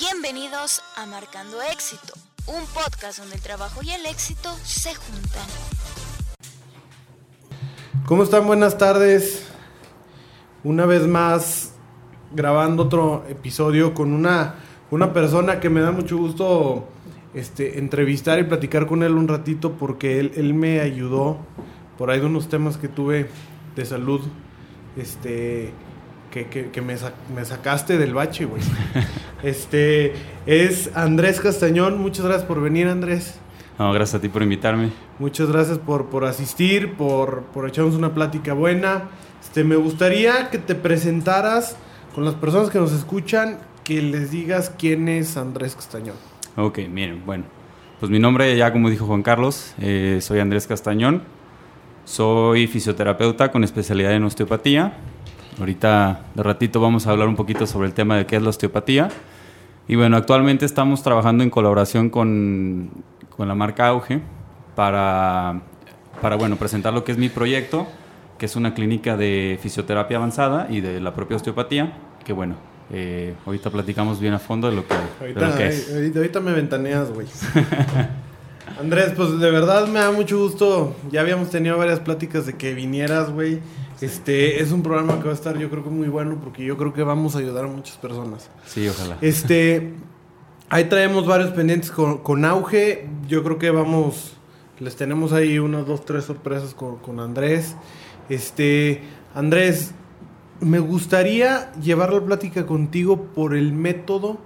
Bienvenidos a Marcando Éxito, un podcast donde el trabajo y el éxito se juntan. ¿Cómo están? Buenas tardes. Una vez más grabando otro episodio con una, una persona que me da mucho gusto este, entrevistar y platicar con él un ratito porque él, él me ayudó por ahí de unos temas que tuve de salud. Este que, que, me, me, sacaste del bache, güey. este es Andrés Castañón. Muchas gracias por venir, Andrés. No, gracias a ti por invitarme. Muchas gracias por, por asistir, por, por echarnos una plática buena. Este, me gustaría que te presentaras con las personas que nos escuchan, que les digas quién es Andrés Castañón. Ok, miren, bueno. Pues mi nombre, ya como dijo Juan Carlos, eh, soy Andrés Castañón. Soy fisioterapeuta con especialidad en osteopatía. Ahorita de ratito vamos a hablar un poquito sobre el tema de qué es la osteopatía. Y bueno, actualmente estamos trabajando en colaboración con, con la marca Auge para, para bueno, presentar lo que es mi proyecto, que es una clínica de fisioterapia avanzada y de la propia osteopatía, que bueno, eh, ahorita platicamos bien a fondo de lo que, ahorita, es. Ahorita, me ventaneas, güey. Andrés, pues de verdad me da mucho gusto. Ya habíamos tenido varias pláticas de que vinieras, güey. Este es un programa que va a estar, yo creo que muy bueno, porque yo creo que vamos a ayudar a muchas personas. Sí, ojalá. Este, ahí traemos varios pendientes con, auge. Yo creo que vamos, les tenemos ahí unas dos, tres sorpresas con, Andrés. Este, Andrés, me gustaría llevar la plática contigo por el método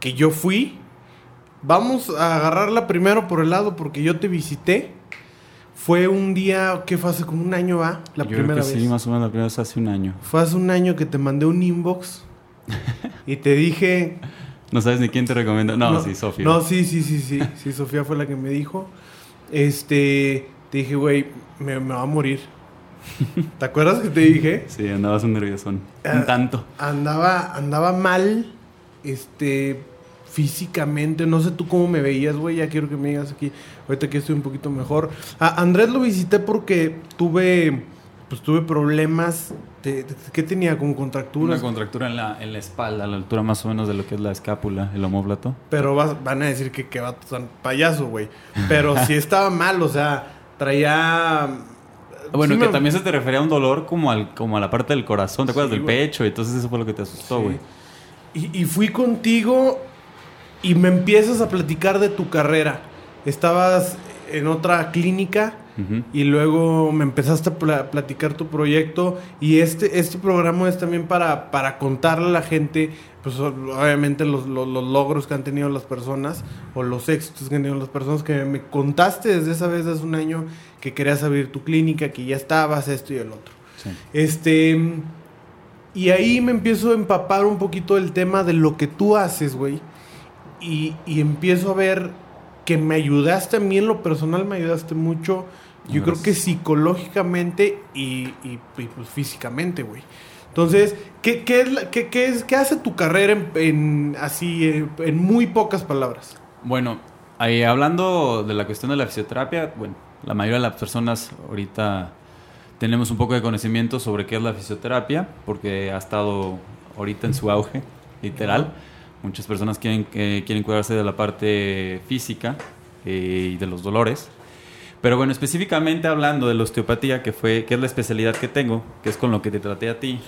que yo fui. Vamos a agarrarla primero por el lado porque yo te visité. Fue un día que fue hace como un año, ¿va? La primera vez. Sí, más o menos la primera vez hace un año. Fue hace un año que te mandé un inbox y te dije. No sabes ni quién te recomienda. No, sí, Sofía. No, sí, sí, sí, sí. Sí, Sofía fue la que me dijo. Este, te dije, güey, me, va a morir. ¿Te acuerdas que te dije? Sí, andabas un nerviosón. un tanto. Andaba, andaba mal. Este, físicamente. No sé tú cómo me veías, güey. Ya quiero que me digas aquí. Ahorita que estoy un poquito mejor. A Andrés lo visité porque tuve, pues tuve problemas. De, ¿Qué tenía? ¿Como contracturas? Una contractura en la, en la espalda, a la altura más o menos de lo que es la escápula, el homóplato. Pero van a decir que, que va tan payaso, güey. Pero sí estaba mal, o sea, traía... Bueno, que también se te refería a un dolor como, al, como a la parte del corazón, ¿te acuerdas del pecho? Entonces eso fue lo que te asustó, güey. Y, y, fui contigo y me empiezas a platicar de tu carrera. Estabas en otra clínica y luego me empezaste a platicar tu proyecto y este, este programa es también para, para contarle a la gente, pues obviamente los, logros que han tenido las personas o los éxitos que han tenido las personas que me contaste desde esa vez hace un año que querías abrir tu clínica, que ya estabas, esto y el otro. Este... Y ahí me empiezo a empapar un poquito el tema de lo que tú haces, güey y, empiezo a ver que me ayudaste a mí en lo personal, me ayudaste mucho. Yo creo que psicológicamente y, pues, físicamente, güey. Entonces, ¿qué, qué, es qué, qué, es, ¿qué hace tu carrera en, así, en, muy pocas palabras? Bueno, ahí, hablando de la cuestión de la fisioterapia, bueno, la mayoría de las personas ahorita tenemos un poco de conocimiento sobre qué es la fisioterapia, porque ha estado ahorita en su auge, literal. Muchas personas quieren, quieren cuidarse de la parte física eh, y de los dolores. Pero bueno, específicamente hablando de la osteopatía, que, fue, que es la especialidad que tengo, que es con lo que te traté a ti,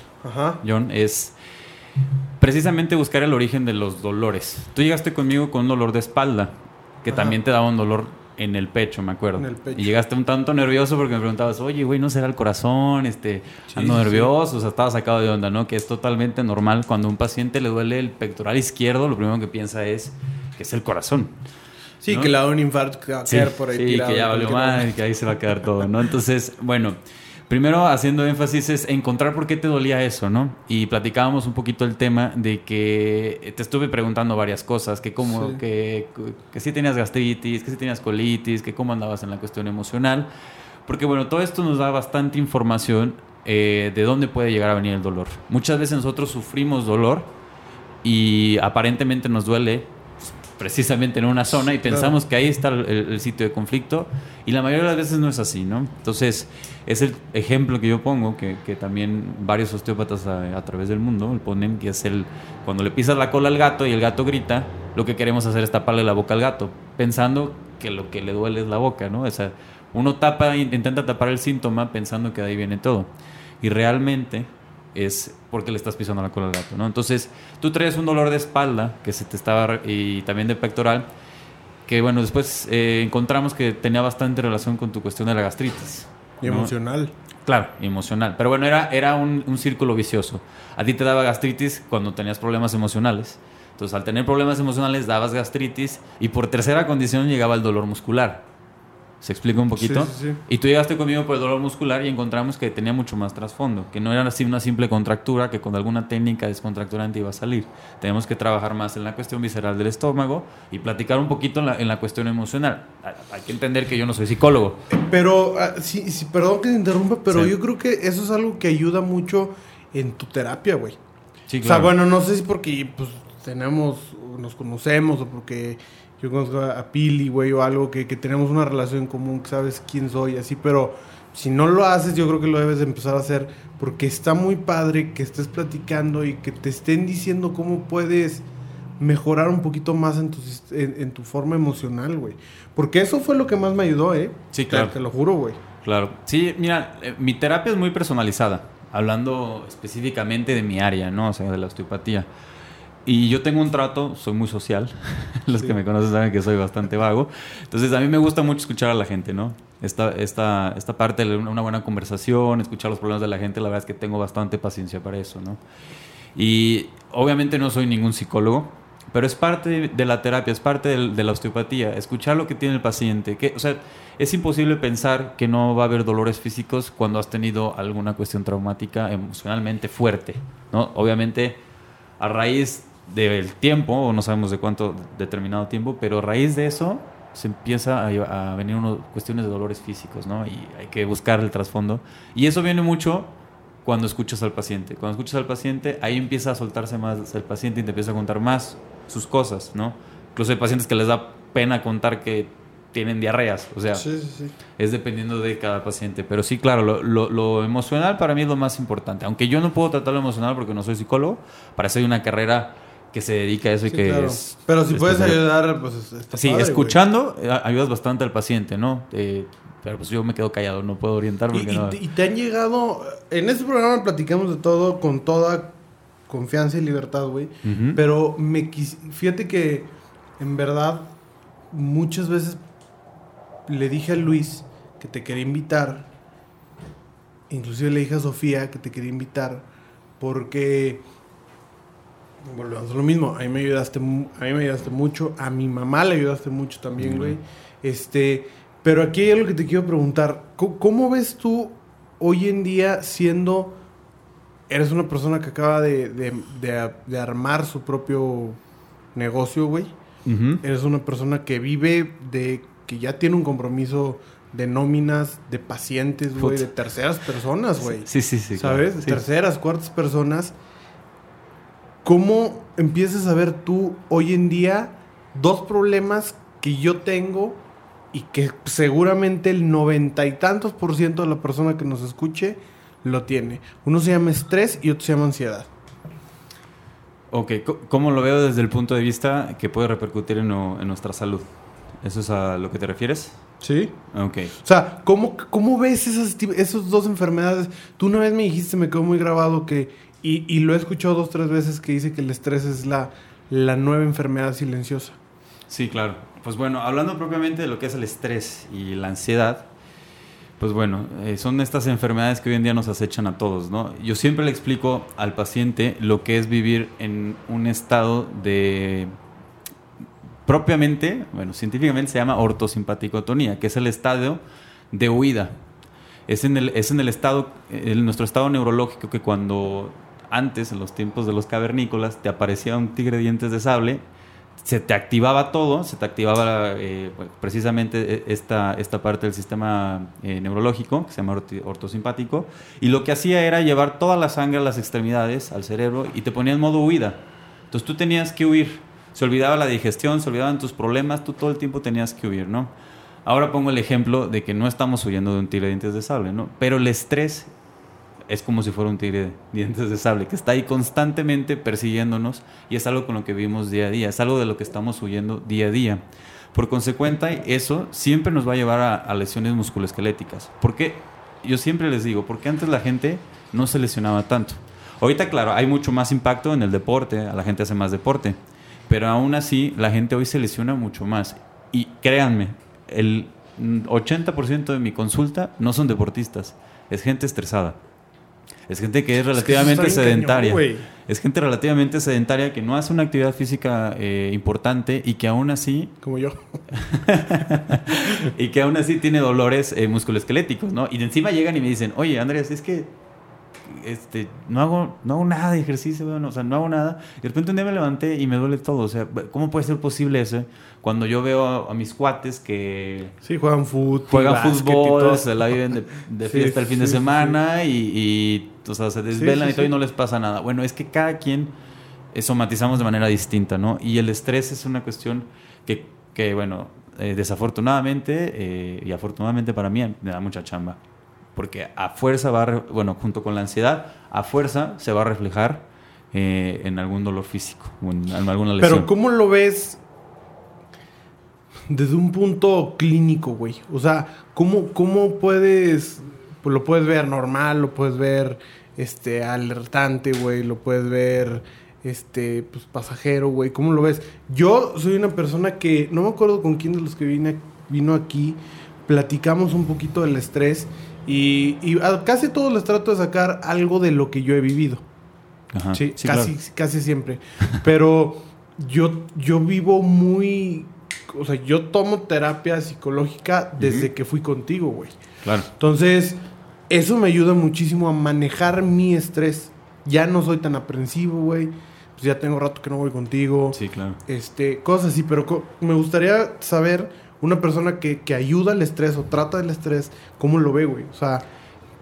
John, es precisamente buscar el origen de los dolores. Tú llegaste conmigo con un dolor de espalda, que también te daba un dolor en el pecho, me acuerdo. Y llegaste un tanto nervioso porque me preguntabas, oye, güey, ¿no será el corazón? Este, ando nervioso, o sea, estaba sacado de onda, ¿no? Que es totalmente normal cuando a un paciente le duele el pectoral izquierdo, lo primero que piensa es que es el corazón. Sí, que le da un infarto por ahí. Sí, que ya valió mal y que ahí se va a quedar todo, ¿no? Entonces, bueno, primero haciendo énfasis es encontrar por qué te dolía eso, ¿no? Y platicábamos un poquito el tema de que te estuve preguntando varias cosas, que cómo, que, que si tenías gastritis, que si tenías colitis, que cómo andabas en la cuestión emocional, porque bueno, todo esto nos da bastante información eh, de dónde puede llegar a venir el dolor. Muchas veces nosotros sufrimos dolor y aparentemente nos duele precisamente en una zona y pensamos que ahí está el, sitio de conflicto y la mayoría de las veces no es así, ¿no? Entonces, es el ejemplo que yo pongo, que, que también varios osteópatas a, través del mundo ponen, que es el, cuando le pisas la cola al gato y el gato grita, lo que queremos hacer es taparle la boca al gato, pensando que lo que le duele es la boca, ¿no? O sea, uno tapa, intenta tapar el síntoma pensando que de ahí viene todo. Y realmente es porque le estás pisando la cola al gato, ¿no? Entonces, tú traes un dolor de espalda que se te estaba y también de pectoral que bueno, después eh, encontramos que tenía bastante relación con tu cuestión de la gastritis. Y emocional. Claro, emocional. Pero bueno, era, era un, un, círculo vicioso. A ti te daba gastritis cuando tenías problemas emocionales. Entonces, al tener problemas emocionales, dabas gastritis y por tercera condición llegaba el dolor muscular. ¿Se explica un poquito? Sí, sí, Y tú llegaste conmigo por el dolor muscular y encontramos que tenía mucho más trasfondo, que no era así una simple contractura que con alguna técnica descontracturante iba a salir. Tenemos que trabajar más en la cuestión visceral del estómago y platicar un poquito en la, cuestión emocional. Hay que entender que yo no soy psicólogo. Pero, ah, sí, sí, perdón que te interrumpa, pero yo creo que eso es algo que ayuda mucho en tu terapia, güey. Sí, claro. O sea, bueno, no sé si porque pues, tenemos, nos conocemos o porque yo conozco a Pili, güey, o algo que, que tenemos una relación común, que sabes quién soy, así, pero si no lo haces, yo creo que lo debes de empezar a hacer porque está muy padre que estés platicando y que te estén diciendo cómo puedes mejorar un poquito más en tu, en, tu forma emocional, güey. Porque eso fue lo que más me ayudó, ¿eh? Sí, claro. Te, lo juro, güey. Claro. Sí, mira, eh, mi terapia es muy personalizada, hablando específicamente de mi área, ¿no? O sea, de la osteopatía. Y yo tengo un trato, soy muy social. Los que me conocen saben que soy bastante vago. Entonces, a mí me gusta mucho escuchar a la gente, ¿no? Esta, esta, esta parte de una buena conversación, escuchar los problemas de la gente, la verdad es que tengo bastante paciencia para eso, ¿no? Y obviamente no soy ningún psicólogo, pero es parte de la terapia, es parte de, la osteopatía, escuchar lo que tiene el paciente. Que, o sea, es imposible pensar que no va a haber dolores físicos cuando has tenido alguna cuestión traumática emocionalmente fuerte, ¿no? Obviamente, a raíz del tiempo, o no sabemos de cuánto determinado tiempo, pero a raíz de eso se empieza a, venir unas cuestiones de dolores físicos, ¿no? Y hay que buscar el trasfondo. Y eso viene mucho cuando escuchas al paciente. Cuando escuchas al paciente, ahí empieza a soltarse más el paciente y te empieza a contar más sus cosas, ¿no? Incluso hay pacientes que les da pena contar que tienen diarreas, o sea, es dependiendo de cada paciente. Pero sí, claro, lo, lo, lo, emocional para mí es lo más importante. Aunque yo no puedo tratar lo emocional porque no soy psicólogo, para eso hay una carrera que se dedica a eso y que es... Pero si puedes ayudar, pues... sí, escuchando eh, ayudas bastante al paciente, ¿no? Eh, pero pues yo me quedo callado, no puedo orientar porque y, no... y te han llegado... En este programa platicamos de todo con toda confianza y libertad, güey. Pero me fíjate que en verdad muchas veces le dije a Luis que te quería invitar. Inclusive le dije a Sofía que te quería invitar porque volvemos a lo mismo. A mí me ayudaste, a mí me ayudaste mucho. A mi mamá le ayudaste mucho también, güey. Este, pero aquí hay algo que te quiero preguntar. ¿Cómo, ves tú hoy en día siendo... Eres una persona que acaba de, armar su propio negocio, güey. Eres una persona que vive de... que ya tiene un compromiso de nóminas, de pacientes, güey, de terceras personas, güey. Sí, sí, sí. ¿Sabes? Terceras, cuartas personas. ¿Cómo empiezas a ver tú hoy en día dos problemas que yo tengo y que seguramente el noventa y tantos por ciento de la persona que nos escuche lo tiene? Uno se llama estrés y otro se llama ansiedad. Ok, ¿cómo lo veo desde el punto de vista que puede repercutir en, nuestra salud? ¿Eso es a lo que te refieres? Sí. Ok. O sea, ¿cómo, cómo ves esas, esas dos enfermedades? Tú una vez me dijiste, me quedó muy grabado, que y, lo he escuchado dos, tres veces que dice que el estrés es la, la nueva enfermedad silenciosa. Sí, claro. Pues bueno, hablando propiamente de lo que es el estrés y la ansiedad, pues bueno, eh, son estas enfermedades que hoy en día nos acechan a todos, ¿no? Yo siempre le explico al paciente lo que es vivir en un estado de propiamente, bueno, científicamente se llama ortosimpaticotonía, que es el estado de huida. Es en el, es en el estado, en nuestro estado neurológico que cuando antes, en los tiempos de los cavernícolas, te aparecía un tigre dientes de sable, se te activaba todo, se te activaba eh, precisamente e, esta, esta parte del sistema eh, neurológico, que se llama ortosimpático, y lo que hacía era llevar toda la sangre a las extremidades, al cerebro, y te ponía en modo huida. Entonces tú tenías que huir. Se olvidaba la digestión, se olvidaban tus problemas, tú todo el tiempo tenías que huir, ¿no? Ahora pongo el ejemplo de que no estamos huyendo de un tigre dientes de sable, ¿no? Pero el estrés es como si fuera un tigre de dientes de sable, que está ahí constantemente persiguiéndonos y es algo con lo que vivimos día a día, es algo de lo que estamos huyendo día a día. Por consecuente, eso siempre nos va a llevar a, a lesiones musculoesqueléticas. Porque yo siempre les digo, porque antes la gente no se lesionaba tanto. Ahorita, claro, hay mucho más impacto en el deporte, la gente hace más deporte, pero aún así la gente hoy se lesiona mucho más. Y créanme, el 80% de mi consulta no son deportistas, es gente estresada. Es gente que es relativamente sedentaria. es gente relativamente sedentaria que no hace una actividad física eh, importante y que aún así... Como yo. y que aún así tiene dolores eh, musculoesqueléticos, ¿no? Y de encima llegan y me dicen, oye, Andrés, es que este, no hago, no hago nada de ejercicio, o sea, no hago nada. Y de repente un día me levanté y me duele todo. O sea, ¿cómo puede ser posible eso? Cuando yo veo a, mis cuates que... Sí, juegan fútbol. Juegan fútbol, se la viven de, fiesta el fin de semana y, o sea, se desvelan y todo y no les pasa nada. Bueno, es que cada quien somatizamos de manera distinta, ¿no? Y el estrés es una cuestión que, que bueno, eh, desafortunadamente eh, y afortunadamente para mí me da mucha chamba porque a fuerza va, bueno, junto con la ansiedad, a fuerza se va a reflejar eh, en algún dolor físico o en, alguna lesión. Pero ¿cómo lo ves desde un punto clínico, güey? O sea, ¿cómo, cómo puedes, pues lo puedes ver normal, lo puedes ver este alertante, güey, lo puedes ver este pues pasajero, güey, ¿cómo lo ves? Yo soy una persona que no me acuerdo con quién de los que vine, vino aquí, platicamos un poquito del estrés y, a casi todos les trato de sacar algo de lo que yo he vivido. sí, casi, casi siempre. Pero yo, yo vivo muy. O sea, yo tomo terapia psicológica desde que fui contigo, güey. Claro. Entonces, eso me ayuda muchísimo a manejar mi estrés. Ya no soy tan aprensivo, güey. Pues ya tengo rato que no voy contigo. Sí, claro. Este, cosas así, pero me gustaría saber una persona que, ayuda al estrés o trata del estrés, ¿cómo lo ve, güey? O sea,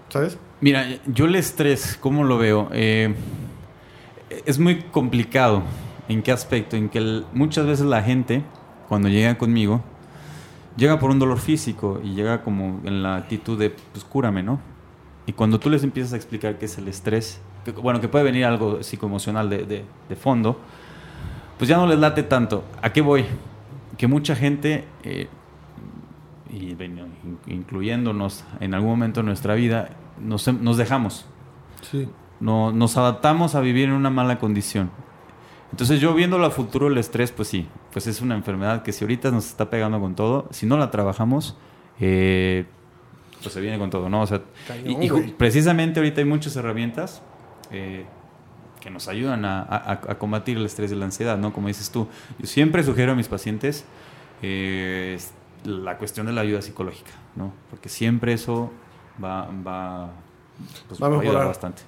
¿sabes? Mira, yo el estrés, ¿cómo lo veo? Eh, es muy complicado. ¿En qué aspecto? En que muchas veces la gente, cuando llega conmigo, llega por un dolor físico y llega como en la actitud de, pues cúrame, ¿no? Y cuando tú les empiezas a explicar qué es el estrés, que, bueno, que puede venir algo psicoemocional de, de, de fondo, pues ya no les late tanto. ¿A qué voy? Que mucha gente, eh, y, incluyéndonos en algún momento de nuestra vida, nos, nos dejamos. Sí. No, nos adaptamos a vivir en una mala condición. Entonces yo viendo a futuro el estrés, pues sí, pues es una enfermedad que si ahorita nos está pegando con todo, si no la trabajamos, eh, pues se viene con todo, ¿no? O sea, y, precisamente ahorita hay muchas herramientas eh, que nos ayudan a, combatir el estrés y la ansiedad, ¿no? Como dices tú, yo siempre sugiero a mis pacientes eh, la cuestión de la ayuda psicológica, ¿no? Porque siempre eso va, va, pues, va a ayudar bastante.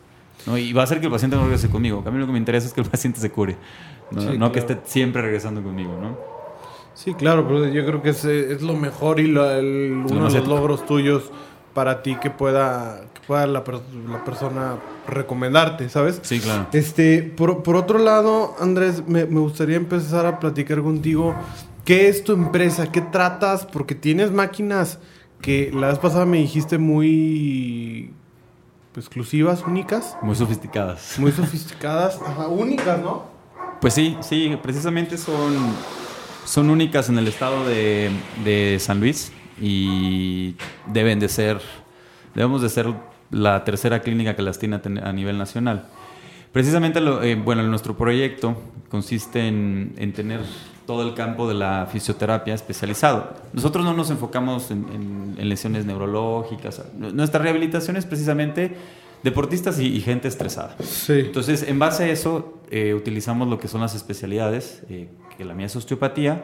¿no? Y va a hacer que el paciente no regrese conmigo. A mí lo que me interesa es que el paciente se cure, no, que esté siempre regresando conmigo, ¿no? Sí, claro, pero yo creo que es, es lo mejor y uno de los logros tuyos para ti que pueda, pueda la, la, persona recomendarte, ¿sabes? Sí, claro. Este, por, por otro lado, Andrés, me, me, gustaría empezar a platicar contigo. ¿Qué es tu empresa? ¿Qué tratas? Porque tienes máquinas que la vez pasada me dijiste muy exclusivas, únicas. Muy sofisticadas. Muy sofisticadas, ajá, únicas, ¿no? Pues sí, sí, precisamente son, son únicas en el estado de, de San Luis y deben de ser, debemos de ser la tercera clínica que las tiene a nivel nacional. Precisamente, lo, eh, bueno, nuestro proyecto consiste en, en, tener todo el campo de la fisioterapia especializado. Nosotros no nos enfocamos en, en, lesiones neurológicas. Nuestra rehabilitación es precisamente deportistas y, gente estresada. Sí. Entonces, en base a eso, eh, utilizamos lo que son las especialidades, eh, que la mía es osteopatía,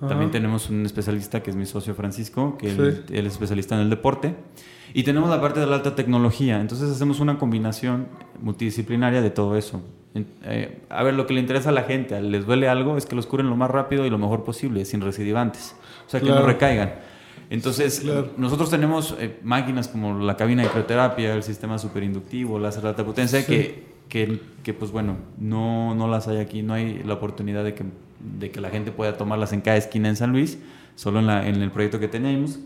también tenemos un especialista que es mi socio Francisco, que él, es especialista en el deporte. Y tenemos la parte de la alta tecnología. Entonces hacemos una combinación multidisciplinaria de todo eso. Eh, a ver, lo que le interesa a la gente, les duele algo, es que los curen lo más rápido y lo mejor posible, sin recidivantes. O sea, que no recaigan. Entonces, nosotros tenemos eh, máquinas como la cabina de crioterapia, el sistema superinductivo, láser de alta potencia, que, que, que, pues bueno, no, no las hay aquí, no hay la oportunidad de que de que la gente pueda tomarlas en cada esquina en San Luis, solo en, la, en el proyecto que teníamos.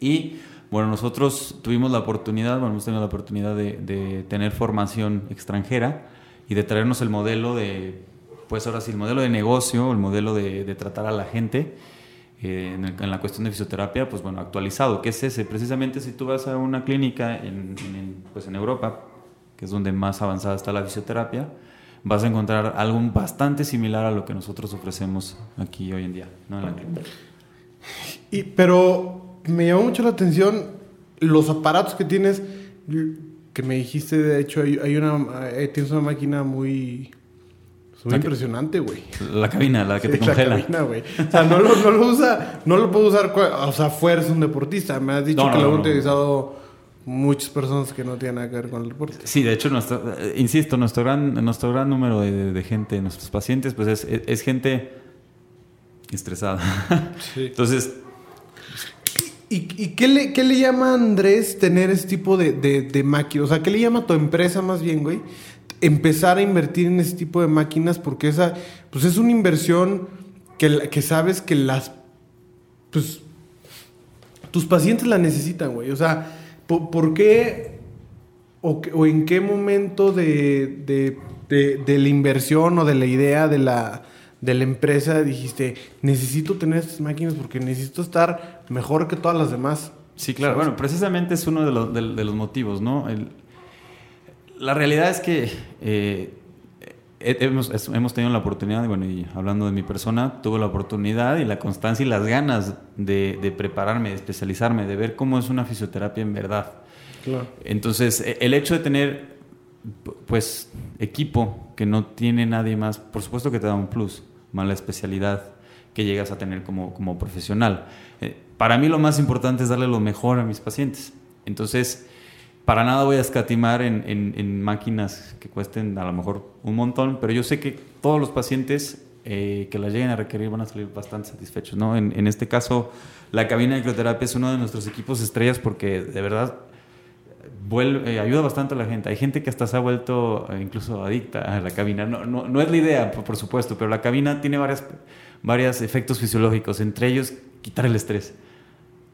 Y bueno, nosotros tuvimos la oportunidad, bueno, hemos tenido la oportunidad de, tener formación extranjera y de traernos el modelo de, pues ahora sí, el modelo de negocio, el modelo de, tratar a la gente eh, en, la cuestión de fisioterapia, pues bueno, actualizado. ¿Qué es ese? Precisamente si tú vas a una clínica en, pues en Europa, que es donde más avanzada está la fisioterapia, vas a encontrar algo bastante similar a lo que nosotros ofrecemos aquí hoy en día, ¿no? En la. Y, pero me llamó mucho la atención los aparatos que tienes, que me dijiste, de hecho, hay, hay una, eh, tienes una máquina muy, muy La impresionante, güey. La cabina, la que Sí, te la congela. cabina, güey. O sea, no lo, no lo usa, no lo puede usar, o sea, fuerza un deportista. Me has dicho No, que no, lo han utilizado muchas personas que no tienen nada que ver con el deporte. Sí, de hecho, nuestro, eh, insisto, nuestro gran, nuestro gran número de, de gente, nuestros pacientes, pues es, es- es gente estresada. Sí. Entonces, ¿Y, qué, le, qué le llama a Andrés tener ese tipo de, de, máquinas? O sea, ¿qué le llama a tu empresa más bien, güey? Empezar a invertir en ese tipo de máquinas porque esa, pues es una inversión que, que sabes que las, pues, tus pacientes la necesitan, güey. O sea, ¿por, por qué o, o en qué momento de, de- de la inversión o de la idea de la, de la empresa dijiste, necesito tener estas máquinas porque necesito estar mejor que todas las demás? Sí, claro. Bueno, precisamente es uno de los, de- de los motivos, ¿no? El- la realidad es que eh, he- hemos, tenido la oportunidad, bueno, y hablando de mi persona, tuve la oportunidad y la constancia y las ganas de, de prepararme, de especializarme, de ver cómo es una fisioterapia en verdad. Claro. Entonces, e- el hecho de tener, pues, equipo que no tiene nadie más, por supuesto que te da un plus, más la especialidad que llegas a tener como, como profesional. Eh, para mí lo más importante es darle lo mejor a mis pacientes. Entonces, para nada voy a escatimar en, en- máquinas que cuesten a lo mejor un montón, pero yo sé que todos los pacientes eh, que las lleguen a requerir van a salir bastante satisfechos. ¿no? En, en este caso, la cabina de crioterapia es uno de nuestros equipos estrellas porque de verdad vuelve- eh, ayuda bastante a la gente. Hay gente que hasta se ha vuelto eh, incluso adicta a la cabina. No, no, no es la idea, por, por supuesto, pero la cabina tiene varias, varios efectos fisiológicos, entre ellos quitar el estrés.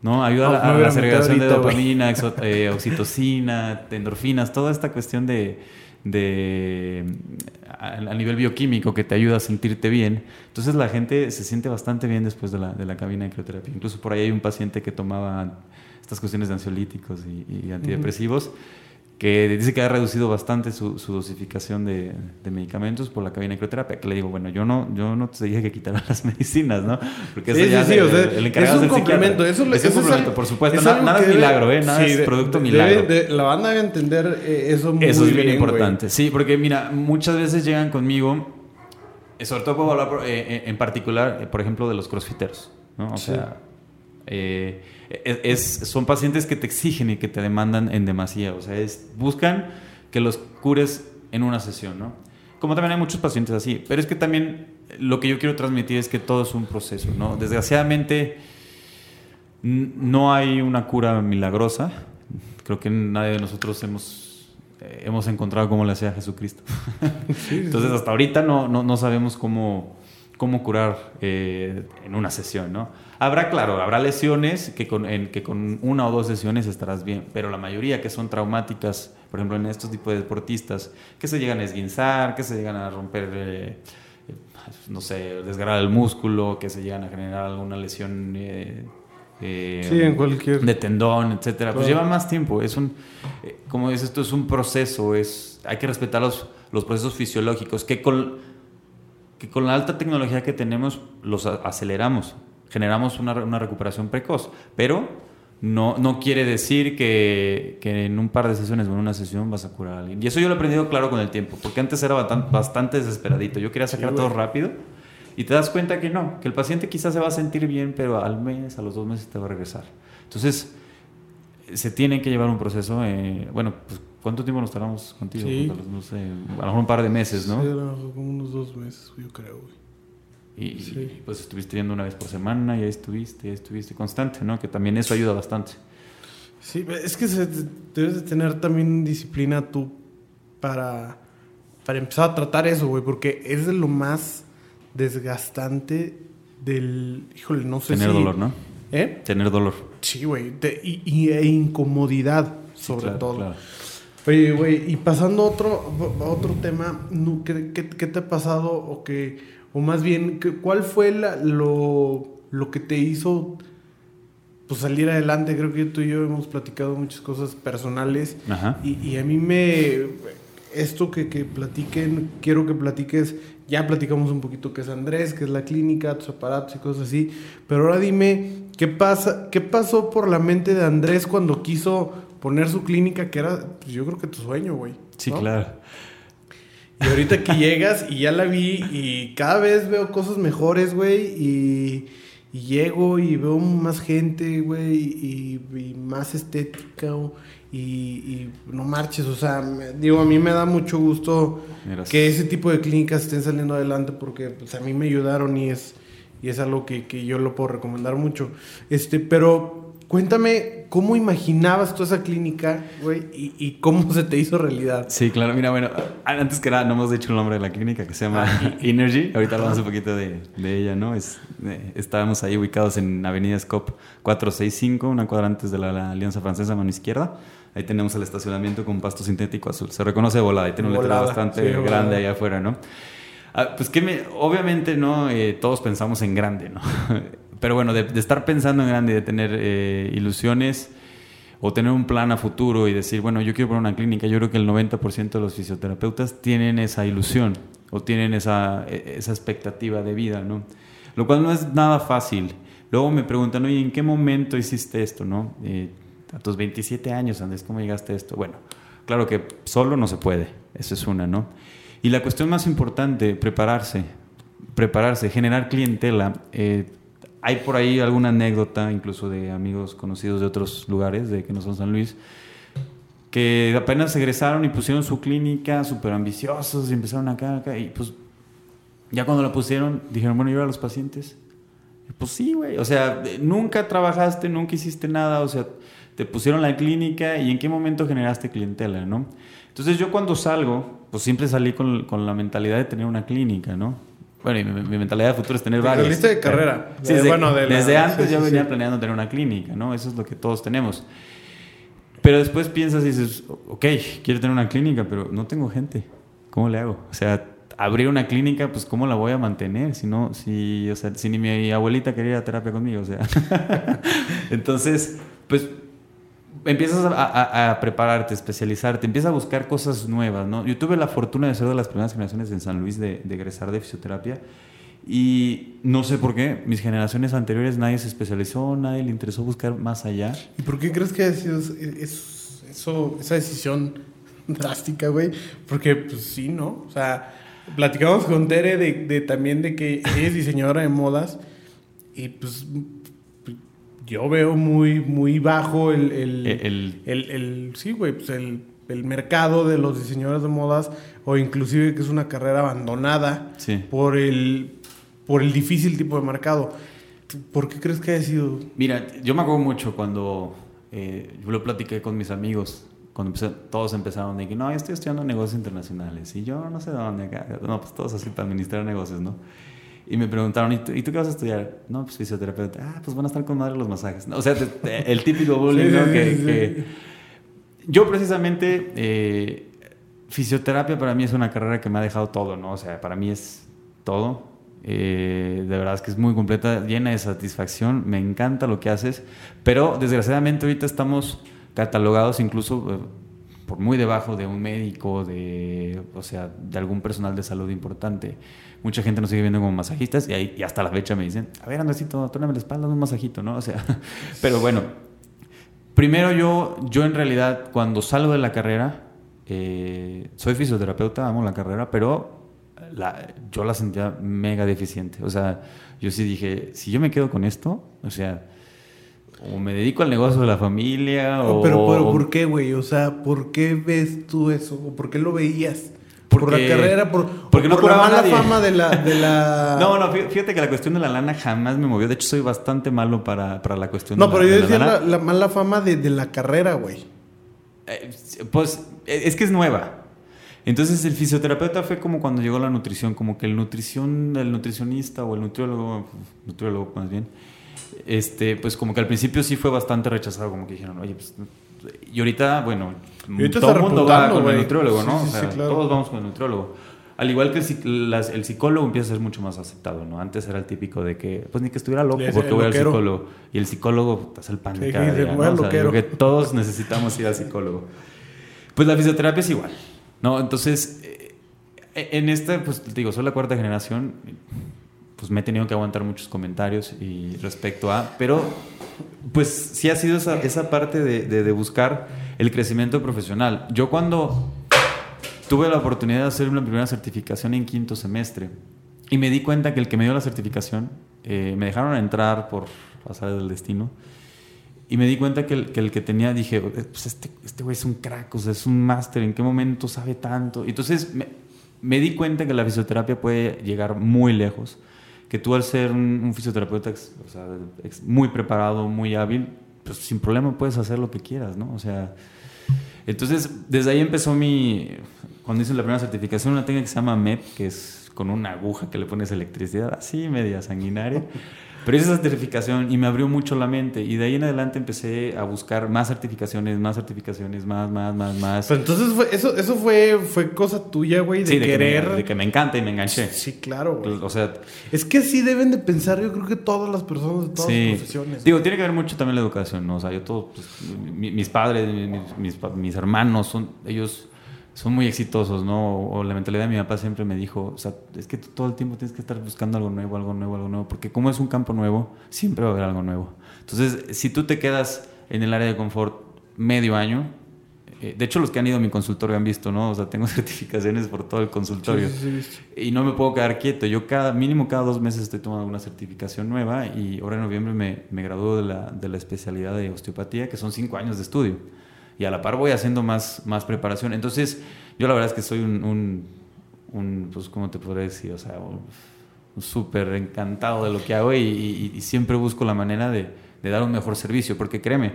¿no? Ayuda No, a, me a voy a la segregación de güey. dopamina, exo- eh, oxitocina, endorfinas, toda esta cuestión de, de a, a nivel bioquímico que te ayuda a sentirte bien. Entonces la gente se siente bastante bien después de la, de la cabina de crioterapia. Incluso por ahí hay un paciente que tomaba estas cuestiones de ansiolíticos y, y antidepresivos que dice que ha reducido bastante su, su dosificación de, de medicamentos por la cabina de crioterapia. Que le digo, bueno, yo no, yo no te dije que quitaras las medicinas, ¿no? Porque Sí, sí, ya sí, el, o sea, el es un complemento. Eso, es eso un complemento, algo- por supuesto. es nada que es milagro, ¿eh? Nada sí, es producto de- milagro. de- la banda debe entender eh, eso muy Eso es bien güey. importante. Sí, porque mira, muchas veces llegan conmigo, eh, sobre todo puedo hablar eh, eh, en particular, eh, por ejemplo, de los crossfiteros. ¿no? O Sí. sea, eh, es, es- son pacientes que te exigen y que te demandan en demasía. O sea, es, buscan que los cures en una sesión, ¿no? Como también hay muchos pacientes así. Pero es que también lo que yo quiero transmitir es que todo es un proceso, ¿no? Desgraciadamente no hay una cura milagrosa. Creo que nadie de nosotros hemos, eh, hemos encontrado cómo le hacía Jesucristo. Entonces, hasta ahorita no, no, no sabemos cómo, cómo curar eh, en una sesión, ¿no? Habrá, claro, habrá lesiones que con, en, que con una o dos sesiones estarás bien, pero la mayoría que son traumáticas, por ejemplo, en estos tipos de deportistas, que se llegan a esguinzar, que se llegan a romper, eh, no sé, desgarrar el músculo, que se llegan a generar alguna lesión eh, eh, Sí, en cualquier. de tendón, etcétera, pues lleva más tiempo. Es un, eh, como dices, esto es un proceso. Es, hay que respetar los, los procesos fisiológicos que con, que con la alta tecnología que tenemos los aceleramos, generamos una, una recuperación precoz, pero no, no quiere decir que, que en un par de sesiones o en una sesión vas a curar a alguien. Y eso yo lo he aprendido claro con el tiempo, porque antes era bastante, bastante desesperadito. Yo quería sacar Sí, todo rápido. Y te das cuenta que no, que el paciente quizás se va a sentir bien, pero al mes, a los dos meses te va a regresar. Entonces, se tiene que llevar un proceso. eh, bueno, pues, ¿cuánto tiempo nos tardamos contigo? Sí. Carlos? No sé, a lo mejor un par de meses, ¿no? Sí, a lo mejor como unos dos meses, yo creo, güey. Y, Sí. y, pues estuviste viendo una vez por semana, y ahí estuviste, y ahí estuviste constante, ¿no? Que también eso ayuda bastante. Sí, es que se- debes de tener también disciplina tú para, para empezar a tratar eso, güey, porque es de lo más desgastante del, híjole, no sé Tener si... dolor, ¿no? ¿Eh? Tener dolor. Sí, güey. Y, y- e incomodidad, sobre Claro, todo. claro. Oye, güey, y pasando a otro, a otro tema. ¿qué, qué, qué te ha pasado? O que, o más bien, ¿qué- ¿cuál fue la- lo, lo que te hizo pues, salir adelante? Creo que tú y yo hemos platicado muchas cosas personales. Ajá. Y, y a mí me. Esto que, que platiquen, quiero que platiques. Ya platicamos un poquito qué es Andrés, qué es la clínica, tus aparatos y cosas así. Pero ahora dime, ¿qué, pasa, ¿qué pasó por la mente de Andrés cuando quiso poner su clínica? Que era, pues, yo creo que tu sueño, güey. Sí, ¿no? claro. Y ahorita que llegas y ya la vi y cada vez veo cosas mejores, güey. Y, y llego y veo más gente, güey. Y, y más estética. Y, y no marches, o sea, me- digo, a mí me da mucho gusto que ese tipo de clínicas estén saliendo adelante porque pues, a mí me ayudaron y es, y es algo que, que yo lo puedo recomendar mucho. Este, pero cuéntame, ¿cómo imaginabas tú esa clínica, güey? Y, y cómo se te hizo realidad? Sí, claro. Mira, bueno, antes que nada, no hemos dicho el nombre de la clínica que se llama Energy. Ahorita hablamos un poquito de, de ella, ¿no? Es, eh, estábamos ahí ubicados en Avenida Scop 465, una cuadra antes de la, la Alianza Francesa, mano izquierda. Ahí tenemos el estacionamiento con pasto sintético azul. Se reconoce volada. Ahí tiene un letrero bastante sí, volada. grande ahí afuera, ¿no? Ah, pues que me, obviamente, ¿no? Eh, todos pensamos en grande, ¿no? Pero bueno, de, de estar pensando en grande de tener eh, ilusiones o tener un plan a futuro y decir, bueno, yo quiero poner una clínica, yo creo que el 90% de los fisioterapeutas tienen esa ilusión o tienen esa, e- esa expectativa de vida, ¿no? Lo cual no es nada fácil. Luego me preguntan, oye, ¿en qué momento hiciste esto, no? Eh, a tus 27 años, Andrés, ¿cómo llegaste a esto? Bueno, claro que solo no se puede, eso es una, ¿no? Y la cuestión más importante, prepararse, prepararse, generar clientela. Eh, hay por ahí alguna anécdota, incluso de amigos conocidos de otros lugares, de que no son San Luis, que apenas egresaron y pusieron su clínica súper ambiciosos y empezaron acá, acá, y pues ya cuando la pusieron, dijeron, bueno, ¿y ahora los pacientes? Y Pues sí, güey, o sea, nunca trabajaste, nunca hiciste nada, o sea, te pusieron la clínica y en qué momento generaste clientela, ¿no? Entonces yo cuando salgo, pues siempre salí con, con la mentalidad de tener una clínica, ¿no? Bueno, y mi, mi mentalidad de futuro es tener Te varias. saliste de carrera. Sí, De- desde, bueno, de la- desde antes sí, yo venía planeando tener una clínica, ¿no? Eso es lo que todos tenemos. Pero después piensas y dices, ok, quiero tener una clínica, pero no tengo gente. ¿Cómo le hago? O sea, abrir una clínica, pues ¿cómo la voy a mantener? Si no, si, o sea, si ni mi abuelita quería ir a terapia conmigo, o sea. Entonces, pues empiezas a, a- a prepararte, especializarte, empiezas a buscar cosas nuevas, ¿no? Yo tuve la fortuna de ser de las primeras generaciones en San Luis de, de egresar de fisioterapia y no sé por qué, mis generaciones anteriores nadie se especializó, nadie le interesó buscar más allá. ¿Y por qué crees que ha sido es- es- eso, esa decisión drástica, güey? Porque, pues sí, ¿no? O sea, platicamos con Tere de, de también de que ella es diseñadora de modas y pues yo veo muy, muy bajo el... el, El- el- el- sí, güey, pues el, el mercado de los diseñadores de modas o inclusive que es una carrera abandonada Sí. por el, por el difícil tipo de mercado. ¿Por qué crees que haya sido? Mira, yo me acuerdo mucho cuando eh, yo lo platiqué con mis amigos, cuando empecé- todos empezaron de que no, yo estoy estudiando negocios internacionales y yo no sé dónde acá. No, pues todos así para administrar negocios, ¿no? Y me preguntaron, ¿y tú, ¿y tú qué vas a estudiar? No, pues fisioterapeuta. Ah, pues van a estar con madre los masajes. O sea, te- te- el típico bullying, Sí, ¿no? sí, que, sí, que- sí. Yo precisamente, eh, fisioterapia para mí es una carrera que me ha dejado todo, ¿no? O sea, para mí es todo. Eh, de verdad es que es muy completa, llena de satisfacción, me encanta lo que haces, pero desgraciadamente ahorita estamos catalogados incluso eh, por muy debajo de un médico, de, o sea, de algún personal de salud importante. Mucha gente nos sigue viendo como masajistas y, ahí, y hasta la fecha me dicen, a ver, Andresito, tóname la espalda, un masajito, ¿no? O sea, pero bueno, Primero yo, yo en realidad cuando salgo de la carrera, eh, soy fisioterapeuta, amo la carrera, pero la- yo la sentía mega deficiente. O sea, yo sí dije, si yo me quedo con esto, o sea, o me dedico al negocio de la familia, o... Pero, pero ¿por qué, güey? O sea, ¿por qué ves tú eso? ¿O por qué lo veías? ¿Por la carrera? ¿Por, porque no por la mala nadie. fama de la... De la... No, no, fí- fíjate que la cuestión de la lana jamás me movió. De hecho, soy bastante malo para, para la cuestión No, de la, pero yo de la decía lana. la, la mala fama de, de la carrera, güey. Eh, pues eh, es que es nueva. Entonces el fisioterapeuta fue como cuando llegó la nutrición, como que el nutrición, el nutricionista o el nutriólogo, nutriólogo más bien, este, pues como que al principio sí fue bastante rechazado, como que dijeron, oye, pues, y ahorita, bueno, todo el mundo va con el nutriólogo, ¿no? Todos vamos con el nutriólogo. Al igual que el, el, psicólogo empieza a ser mucho más aceptado, ¿no? Antes era el típico de que, pues ni que estuviera loco porque voy al psicólogo. Y el psicólogo hace el pan de cada día, ¿no? que todos necesitamos ir al psicólogo. Pues la fisioterapia es igual, ¿no? Entonces, eh, en este, pues digo, soy la cuarta generación, pues me he tenido que aguantar muchos comentarios y respecto a, pero pues sí ha sido esa, esa parte de, de, de buscar el crecimiento profesional. Yo cuando tuve la oportunidad de hacer una primera certificación en quinto semestre y me di cuenta que el que me dio la certificación, eh, me dejaron entrar por pasar del destino y me di cuenta que el que, tenía, dije, pues este, este güey es un crack, es un máster, ¿en qué momento sabe tanto? Y entonces me, me, di cuenta que la fisioterapia puede llegar muy lejos, que tú al ser un, fisioterapeuta sea, muy preparado, muy hábil, pues sin problema puedes hacer lo que quieras, ¿no? O sea, entonces desde ahí empezó mi, cuando hice la primera certificación, una técnica que se llama MEP, que es con una aguja que le pones electricidad, así media sanguinaria. Pero hice esa certificación y me abrió mucho la mente. Y de ahí en adelante empecé a buscar más certificaciones, más certificaciones, más, más, más, más. Pero entonces fue, eso, eso fue, fue cosa tuya, güey, de, querer. Que me, de que me encanta y me enganché. Sí, claro, güey. O sea. Es que así deben de pensar, yo creo que todas las personas de todas las profesiones. Digo, tiene que ver mucho también la educación, ¿no? O sea, yo todos, pues, mis padres, mis, mis, mis hermanos, son, ellos son muy exitosos, ¿no? O, la mentalidad de mi papá siempre me dijo, o sea, es que todo el tiempo tienes que estar buscando algo nuevo, algo nuevo, algo nuevo, porque como es un campo nuevo, siempre va a haber algo nuevo. Entonces, si tú te quedas en el área de confort medio año, eh, de hecho los que han ido a mi consultorio han visto, ¿no? O sea, tengo certificaciones por todo el consultorio y no me puedo quedar quieto. Yo cada, mínimo cada dos meses estoy tomando una certificación nueva y ahora en noviembre me, me graduó de la, de la especialidad de osteopatía, que son cinco años de estudio y a la par voy haciendo más, más preparación. Entonces, yo la verdad es que soy un, un, pues, ¿cómo te podría decir? O sea, súper encantado de lo que hago y, siempre busco la manera de, de, dar un mejor servicio, porque créeme,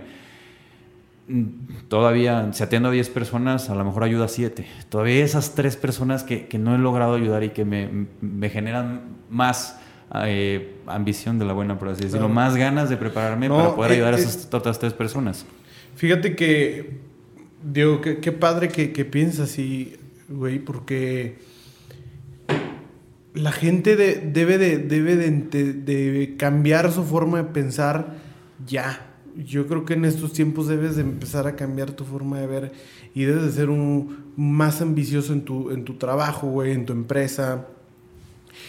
todavía, si atiendo a 10 personas, a lo mejor ayuda a 7. Todavía esas 3 personas que, que, no he logrado ayudar y que me, me generan más... Eh, ambición de la buena, por así decirlo, más ganas de prepararme para poder ayudar a esas otras tres personas. Fíjate que, digo, qué padre que, que piensas güey, porque la gente debe, de, debe de, cambiar su forma de pensar ya. Yo creo que en estos tiempos debes de empezar a cambiar tu forma de ver y debes de ser un, más ambicioso en tu, en tu trabajo, güey, en tu empresa,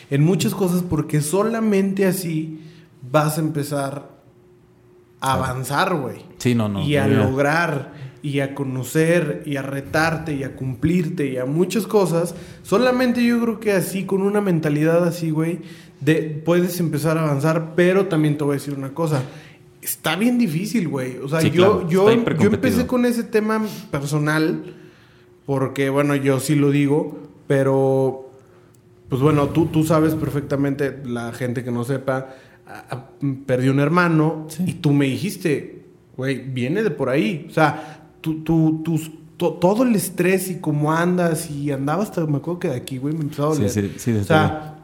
en muchas cosas, porque solamente así vas a empezar a avanzar, güey. Sí, no, no. Y a lograr, y a conocer, y a retarte, y a cumplirte, y a muchas cosas. Solamente yo creo que así, con una mentalidad así, güey, de, puedes empezar a avanzar, pero también te voy a decir una cosa. Está bien difícil, güey. O sea, yo, yo, yo empecé con ese tema personal, porque, bueno, yo sí lo digo, pero, pues bueno, tú, tú sabes perfectamente, la gente que no sepa, perdí un hermano y tú me dijiste, güey, viene de por ahí. O sea, tú, tú, todo el estrés y cómo andas y andabas, me acuerdo que de aquí, güey, me empezó a doler. Sí, sí, sí, o sea,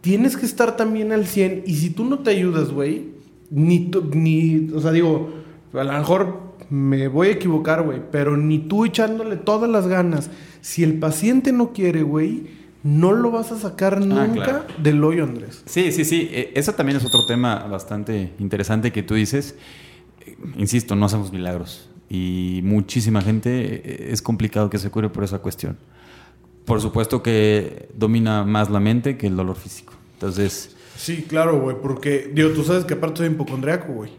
tienes que estar también al 100 y si tú no te ayudas, güey, ni, ni, o sea, digo, a lo mejor me voy a equivocar, güey, pero ni tú echándole todas las ganas, si el paciente no quiere, güey, no lo vas a sacar ah, nunca del hoyo, Andrés. Sí, sí, sí. E, eso también es otro tema bastante interesante que tú dices. Eh, insisto, no hacemos milagros. Y muchísima gente eh, es complicado que se cure por esa cuestión. Por supuesto que domina más la mente que el dolor físico. Entonces, Sí, claro, güey, porque, digo, tú sabes que aparte soy hipocondriaco, güey.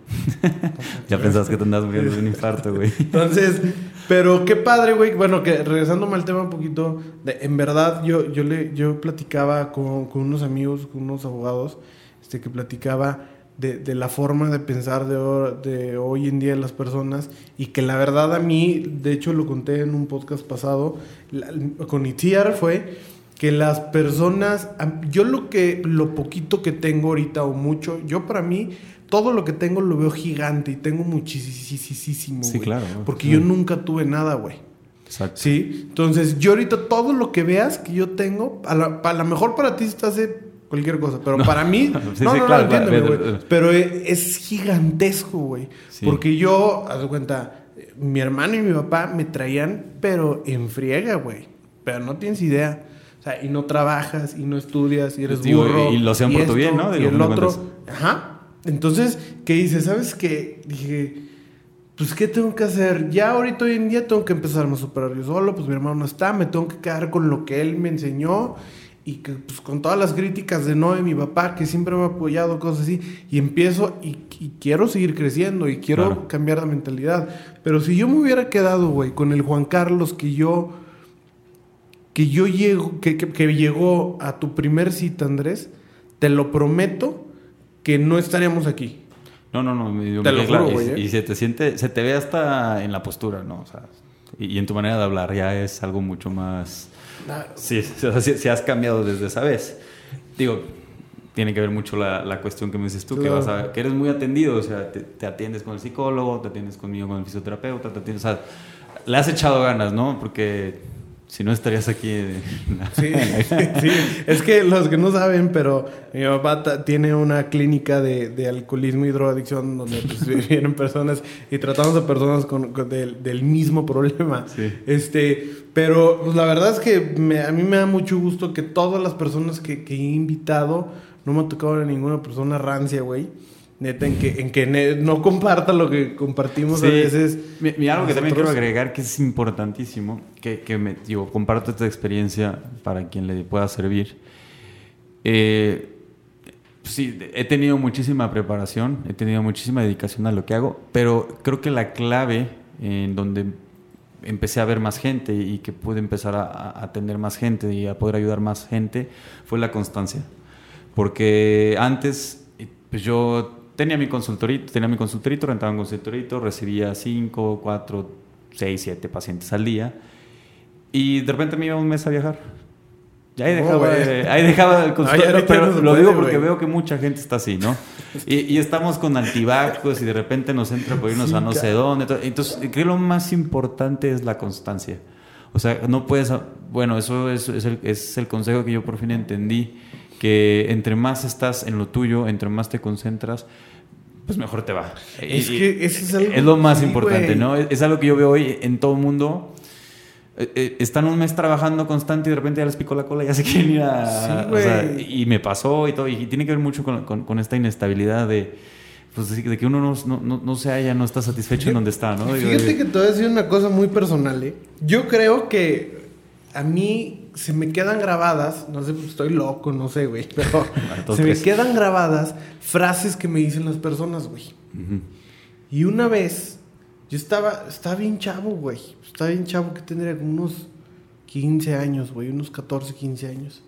ya pensabas que te andabas muriendo de un infarto, güey. Entonces, pero qué padre, güey. Bueno, que regresándome al tema un poquito, de, en verdad, yo, yo, le, yo platicaba con, con unos amigos, con unos abogados, este, que platicaba de, de la forma de pensar de, de hoy en día de las personas y que la verdad a mí, de hecho lo conté en un podcast pasado, con Itiar fue que las personas, yo lo que, lo poquito que tengo ahorita o mucho, yo para mí, todo lo que tengo lo veo gigante y tengo muchísimo. Sí, claro. Porque yo nunca tuve nada, güey. Exacto. Sí, entonces yo ahorita todo lo que veas que yo tengo, a lo mejor para ti te hace cualquier cosa, pero para mí, Sí, no, no, claro, no, entiéndeme, güey. pero- pero e- es gigantesco, güey. Sí. Porque yo, haz de cuenta, mi hermano y mi papá me traían, pero en friega, güey. Pero no tienes idea. O sea, y no trabajas, y no estudias, y eres Digo, burro. y lo hacían por tu bien, ¿no? Y Digo, el de otro. cuentas. Ajá. Entonces, ¿qué hice? ¿Sabes qué? Dije, pues, ¿qué tengo que hacer? Ya ahorita hoy en día tengo que empezar a superar yo solo, pues mi hermano no está, me tengo que quedar con lo que él me enseñó y que, pues, con todas las críticas de no de mi papá, que siempre me ha apoyado, cosas así, y empiezo y, y quiero seguir creciendo y quiero Claro. cambiar de mentalidad. Pero si yo me hubiera quedado, güey, con el Juan Carlos que yo que yo llego, que, que- que llegó a tu primer cita, Andrés, te lo prometo que no estaríamos aquí. No, no, no. me- Te lo me- claro, juro, y- güey, ¿eh? Y, se te siente, se te ve hasta en la postura, ¿no? O sea, y, y en tu manera de hablar ya es algo mucho más... Sí, o sea, sí, sí has cambiado desde esa vez. Digo, tiene que ver mucho la, la cuestión que me dices tú, que, Claro. vas a, que eres muy atendido, o sea, te, te atiendes con el psicólogo, te atiendes conmigo con el fisioterapeuta, te atiendes, o sea, le has echado ganas, ¿no? Porque si no estarías aquí... en la- Sí, sí, es que los que no saben, pero mi papá tiene una clínica de, de alcoholismo y drogadicción donde pues, vienen personas y tratamos a personas con, con del, del mismo problema. Sí. Este, pero pues, la verdad es que me- a mí me da mucho gusto que todas las personas que, que he invitado, no me ha tocado a ninguna persona rancia, güey. Neta, en que, en que no comparta lo que compartimos a Sí. veces. Mi- mi- algo que también quiero agregar que es importantísimo, que, que me, digo, comparto esta experiencia para quien le pueda servir. Eh, sí, he tenido muchísima preparación, he tenido muchísima dedicación a lo que hago, pero creo que la clave en donde empecé a ver más gente y que pude empezar a, a atender más gente y a poder ayudar más gente fue la constancia. Porque antes, pues yo tenía mi consultorito, tenía mi consultorito, rentaba un consultorito, recibía 5, 4, 6, 7 pacientes al día y de repente me iba un mes a viajar. Y ahí No, dejaba, eh, ahí dejaba el No, consultorio, pero no se lo puede, digo porque güey. veo que mucha gente está así, ¿no? Y, y estamos con altibajos y de repente nos entra por irnos Sí, a no sé dónde. to- Entonces, creo que lo más importante es la constancia. O sea, no puedes... Bueno, eso es, es, el, es el consejo que yo por fin entendí, que entre más estás en lo tuyo, entre más te concentras, pues mejor te va. Es Y- que eso es algo- es lo más sí, importante. ¿no? Es, algo que yo veo hoy en todo el mundo. Eh, eh, están un mes trabajando constante y de repente ya les picó la cola, ya se quieren ir a... Sí, o sea, güey. y me pasó y todo. Y tiene que ver mucho con, con- con esta inestabilidad de, pues, de que uno no, no, no, no se halla, no está satisfecho en donde está, ¿no? Fíjate que te voy a decir una cosa muy personal, ¿eh? Yo creo que a mí se me quedan grabadas, no sé, estoy loco, no sé, güey, pero se me quedan grabadas frases que me dicen las personas, güey. Y una vez, yo estaba, estaba bien chavo, güey. Estaba bien chavo que tendría como unos 15 años, güey, unos 14, 15 años.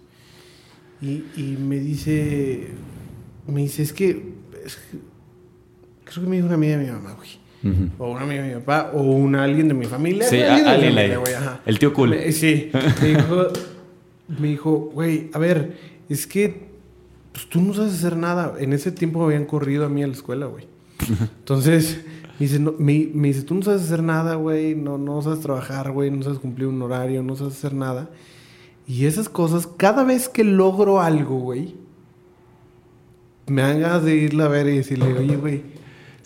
Y, y me dice, me dice, es que, es que- creo que me dijo una amiga de mi mamá, güey. Ujú. O una amiga de mi papá, o un alguien de mi familia. Sí, güey, a- de mi alguien familia, ahí. güey, ajá. El tío cool. Me- sí, me dijo, me dijo, güey, a ver, es que pues, tú no sabes hacer nada. En ese tiempo habían corrido a mí a la escuela, güey. Entonces, me dice, no, me, me dice, tú no sabes hacer nada, güey, no, no sabes trabajar, güey, no sabes cumplir un horario, no sabes hacer nada. Y esas cosas, cada vez que logro algo, güey, me dan ganas de irla a ver y decirle, oye, güey,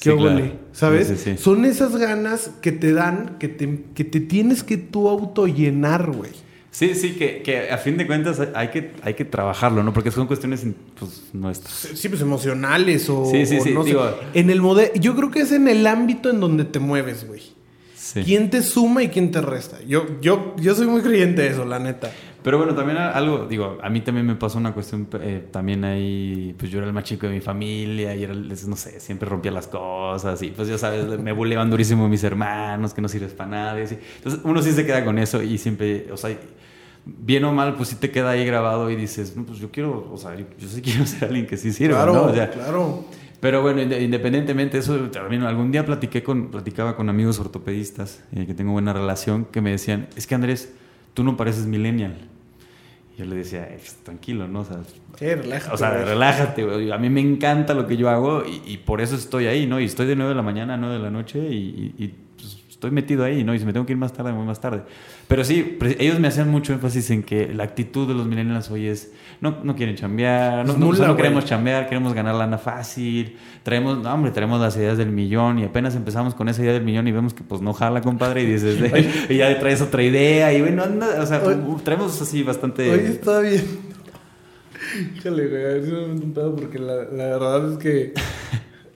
Sí, qué claro. óvole", ¿sabes? Sí, sí, sí. Son esas ganas que te dan, que te, que te tienes que tú autollenar, güey. Sí, sí, que, que a fin de cuentas hay que, hay que trabajarlo, ¿no? Porque son cuestiones pues, nuestras. Sí, pues emocionales o, Sí, sí, o sí, no sé. digo- En el modelo, yo creo que es en el ámbito en donde te mueves, güey. Sí. ¿Quién te suma y quién te resta? Yo, yo, yo soy muy creyente de eso, la neta. Pero bueno, también algo, digo, a mí también me pasó una cuestión, eh, también ahí, pues yo era el más chico de mi familia y era, no sé, siempre rompía las cosas y pues ya sabes, me buleaban durísimo mis hermanos, que no sirves para nada. y así. Entonces uno sí se queda con eso y siempre, o sea, bien o mal, pues sí te queda ahí grabado y dices, no, pues yo quiero, o sea, yo, yo sí quiero ser alguien que sí sirva, claro, ¿no? O sea, claro. pero bueno, inde- independientemente de eso, también algún día platiqué con, platicaba con amigos ortopedistas eh, que tengo buena relación, que me decían, es que Andrés, tú no pareces millennial. Yo le decía, "Eh, pues, tranquilo, ¿no? O sea, Sí, relájate. o sea, güey. relájate, güey. A mí me encanta lo que yo hago y, y por eso estoy ahí, ¿no? Y estoy de 9 de la mañana a 9 de la noche y, y- y, estoy metido ahí, ¿no? Y si me tengo que ir más tarde, me voy más tarde. Pero sí, ellos me hacían mucho énfasis en que la actitud de los millennials hoy es, no, no quieren chambear, no, no, queremos chambear, queremos ganar lana fácil, traemos, no, hombre, traemos las ideas del millón y apenas empezamos con esa idea del millón y vemos que pues no jala, compadre, y dices, y ya traes otra idea y bueno, o sea, traemos así bastante... Oye, está bien. Híjole, güey, a ver si me meto un pedo porque la, la verdad es que,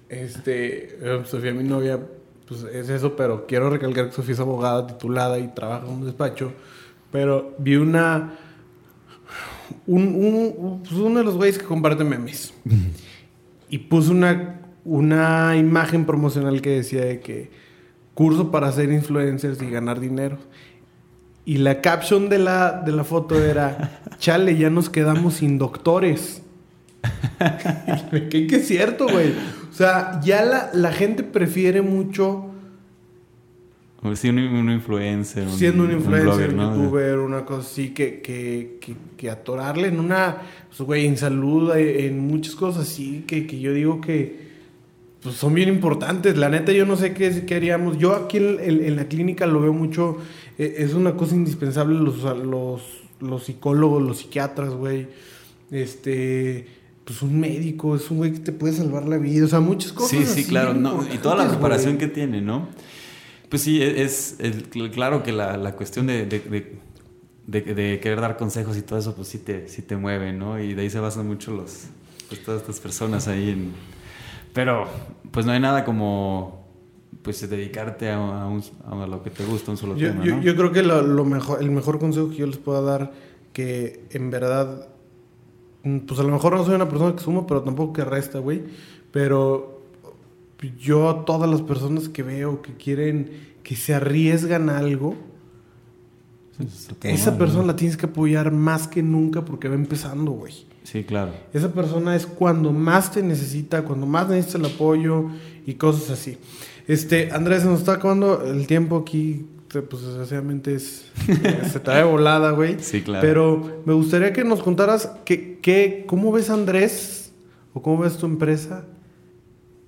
este, eh, Sofía, mi novia, pues es eso, pero quiero recalcar que Sofía es abogada titulada y trabaja en un despacho. Pero vi una. Un, un, pues uno de los güeyes que comparte memes. y puso una, una imagen promocional que decía de que curso para ser influencers y ganar dinero. Y la caption de la, de la foto era: Chale, ya nos quedamos sin doctores. que, que es cierto, güey. O sea, ya la, la gente prefiere mucho. Sí, un, un influencer. Siendo un influencer, un, youtuber, una cosa así, que, que, que, atorarle en una. Pues, güey, en salud, eh, en muchas cosas así, que, que yo digo que. Pues son bien importantes. La neta, yo no sé qué, qué haríamos. Yo aquí en, en, la clínica lo veo mucho. Eh, es una cosa indispensable los, los, los psicólogos, los psiquiatras, güey. Este pues un médico, es un güey que te puede salvar la vida, o sea, muchas cosas. Sí, sí, claro, y toda la preparación que tiene, ¿no? Pues sí, e-, es, claro que la, la cuestión de, de, de, querer dar consejos y todo eso, pues sí te, sí te mueve, ¿no? Y de ahí se basan mucho los, pues todas estas personas ahí en... Pero, pues no hay nada como pues dedicarte a, un, a, lo que te gusta, un solo tema. Yo, yo creo que lo, lo, mejor, el mejor consejo que yo les puedo dar, que en verdad pues a lo mejor no soy una persona que suma, pero tampoco que resta, güey. Pero yo a todas las personas que veo que quieren, que se arriesgan a algo, esa persona la tienes que apoyar más que nunca porque va empezando, güey. Sí, claro. Esa persona es cuando más te necesita, cuando más necesitas el apoyo y cosas así. Este, Andrés, se nos está acabando el tiempo aquí pues desgraciadamente es, se trae volada, güey. Sí, claro. Pero me gustaría que nos contaras que, que, cómo ves Andrés o cómo ves tu empresa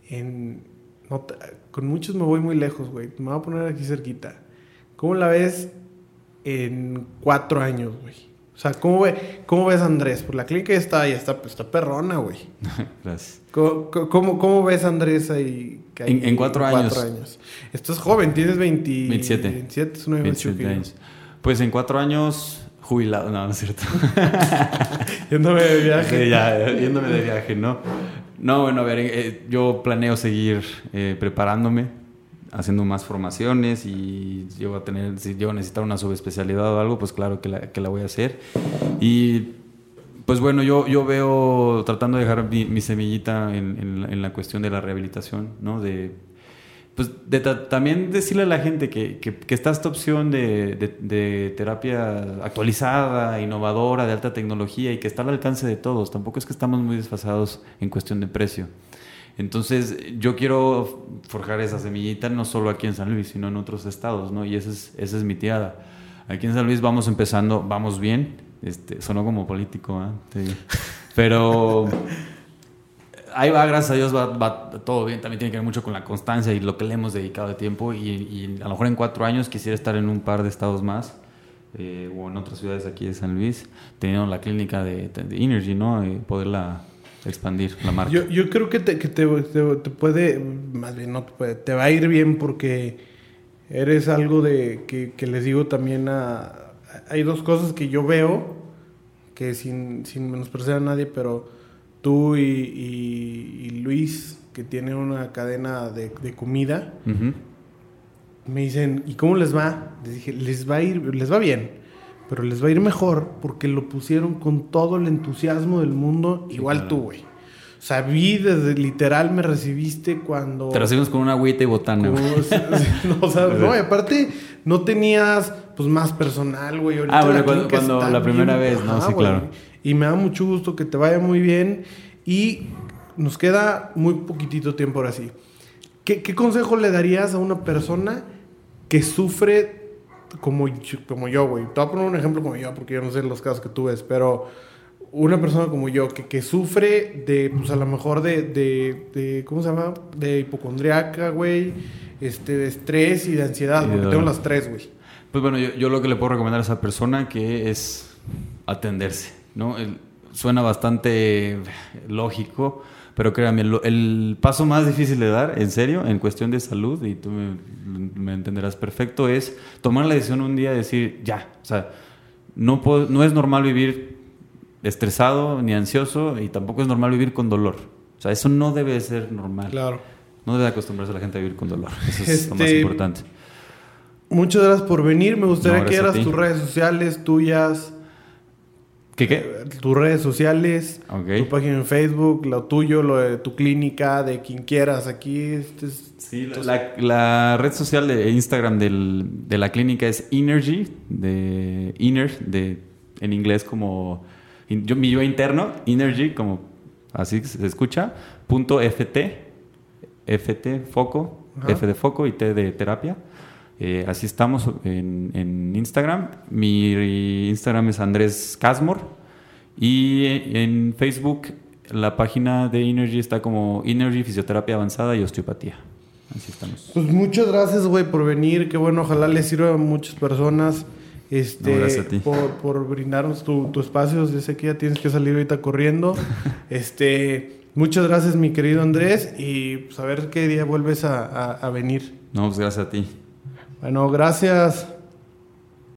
en... con muchos me voy muy lejos, güey. Me voy a poner aquí cerquita. ¿Cómo la ves en cuatro años, güey? O sea, ¿cómo, ve, ¿cómo ves a Andrés? Por la clínica ya está, ya está, pues, está perrona, güey. Gracias. ¿Cómo, cómo, ves a Andrés ahí? en, cuatro, años. años. Estás joven, tienes 20, 27. 27, es 27 años. Pues en cuatro años, jubilado. No, no es cierto. yéndome de viaje. Sí, ya, yéndome de viaje, ¿no? No, bueno, a ver, eh, yo planeo seguir eh, preparándome haciendo más formaciones y yo a tener, si yo necesitar una subespecialidad o algo, pues claro que la, que la voy a hacer. Y pues bueno, yo, yo veo tratando de dejar mi, semillita en, en, la cuestión de la rehabilitación, ¿no? De, pues de también decirle a la gente que, que, que está esta opción de, de, de, terapia actualizada, innovadora, de alta tecnología y que está al alcance de todos. Tampoco es que estamos muy desfasados en cuestión de precio. Entonces, yo quiero forjar esa semillita no solo aquí en San Luis, sino en otros estados, ¿no? Y esa es, esa es mi tirada. Aquí en San Luis vamos empezando, vamos bien. Este, sonó como político, ¿eh? Pero ahí va, gracias a Dios, va, todo bien. También tiene que ver mucho con la constancia y lo que le hemos dedicado de tiempo. Y, a lo mejor en cuatro años quisiera estar en un par de estados más. Eh, o en otras ciudades aquí de San Luis, teniendo la clínica de, de Energy, ¿no? Y poderla expandir la marca. Yo, yo creo que, te, que te, te, puede, más bien no te puede, te va a ir bien porque eres algo de que, que, les digo también a... Hay dos cosas que yo veo, que sin, sin menospreciar a nadie, pero tú y, y, Luis, que tiene una cadena de, de comida, me dicen, ¿y cómo les va? Les dije, les va a ir, les va bien pero les va a ir mejor porque lo pusieron con todo el entusiasmo del mundo, igual tú, güey. O sea, vi desde literal me recibiste cuando. Te recibimos con una agüita y botana. no, o sea, no, y aparte no tenías pues más personal, güey. ah, bueno, cuando, la primera vez, ¿no? sí, claro. Y me da mucho gusto que te vaya muy bien. Y nos queda muy poquitito tiempo ahora sí. ¿Qué, qué consejo le darías a una persona que sufre como, como yo, güey. Te voy a poner un ejemplo como yo, porque yo no sé los casos que tú ves, pero una persona como yo que, que sufre de, pues a lo mejor de, de, de, ¿cómo se llama? De hipocondriaca, güey. este, de estrés y de ansiedad, porque tengo las tres, güey. Pues bueno, yo, yo lo que le puedo recomendar a esa persona que es atenderse, ¿no? El- suena bastante lógico, pero créanme, lo- el paso más difícil de dar, en serio, en cuestión de salud, y tú me, me entenderás perfecto, es tomar la decisión un día de decir, ya, o sea, no, puedo- no es normal vivir estresado ni ansioso, y tampoco es normal vivir con dolor. O sea, eso no debe de ser normal. Claro. No debe acostumbrarse a la gente a vivir con dolor. Eso es lo más Este, importante. Muchas gracias por venir. Me gustaría No, que dieras tus redes sociales tuyas, ¿Qué qué? eh, tus redes sociales, tu página en Facebook, lo tuyo, lo de tu clínica, de quien quieras. Aquí este es- Sí, la, la- la red social de Instagram del- de la clínica es Energy, de Inner, de, en inglés como in- yo, mi yo interno, Energy, como así se escucha, punto FT, FT, foco, Ajá. F de foco y T de terapia. Eh, así estamos en, en Instagram. Mi Instagram es Andrés Casmor. Y en Facebook la página de Energy está como Energy Fisioterapia Avanzada y Osteopatía. Así estamos. Pues muchas gracias, güey, por venir. Que bueno, ojalá les sirva a muchas personas. Este, No, a ti. Por, por brindarnos tu, tu espacio. Yo sé que ya tienes que salir ahorita corriendo. este, muchas gracias, mi querido Andrés. Y pues a ver qué día vuelves a, a- a venir. No, pues gracias a ti. Bueno, gracias.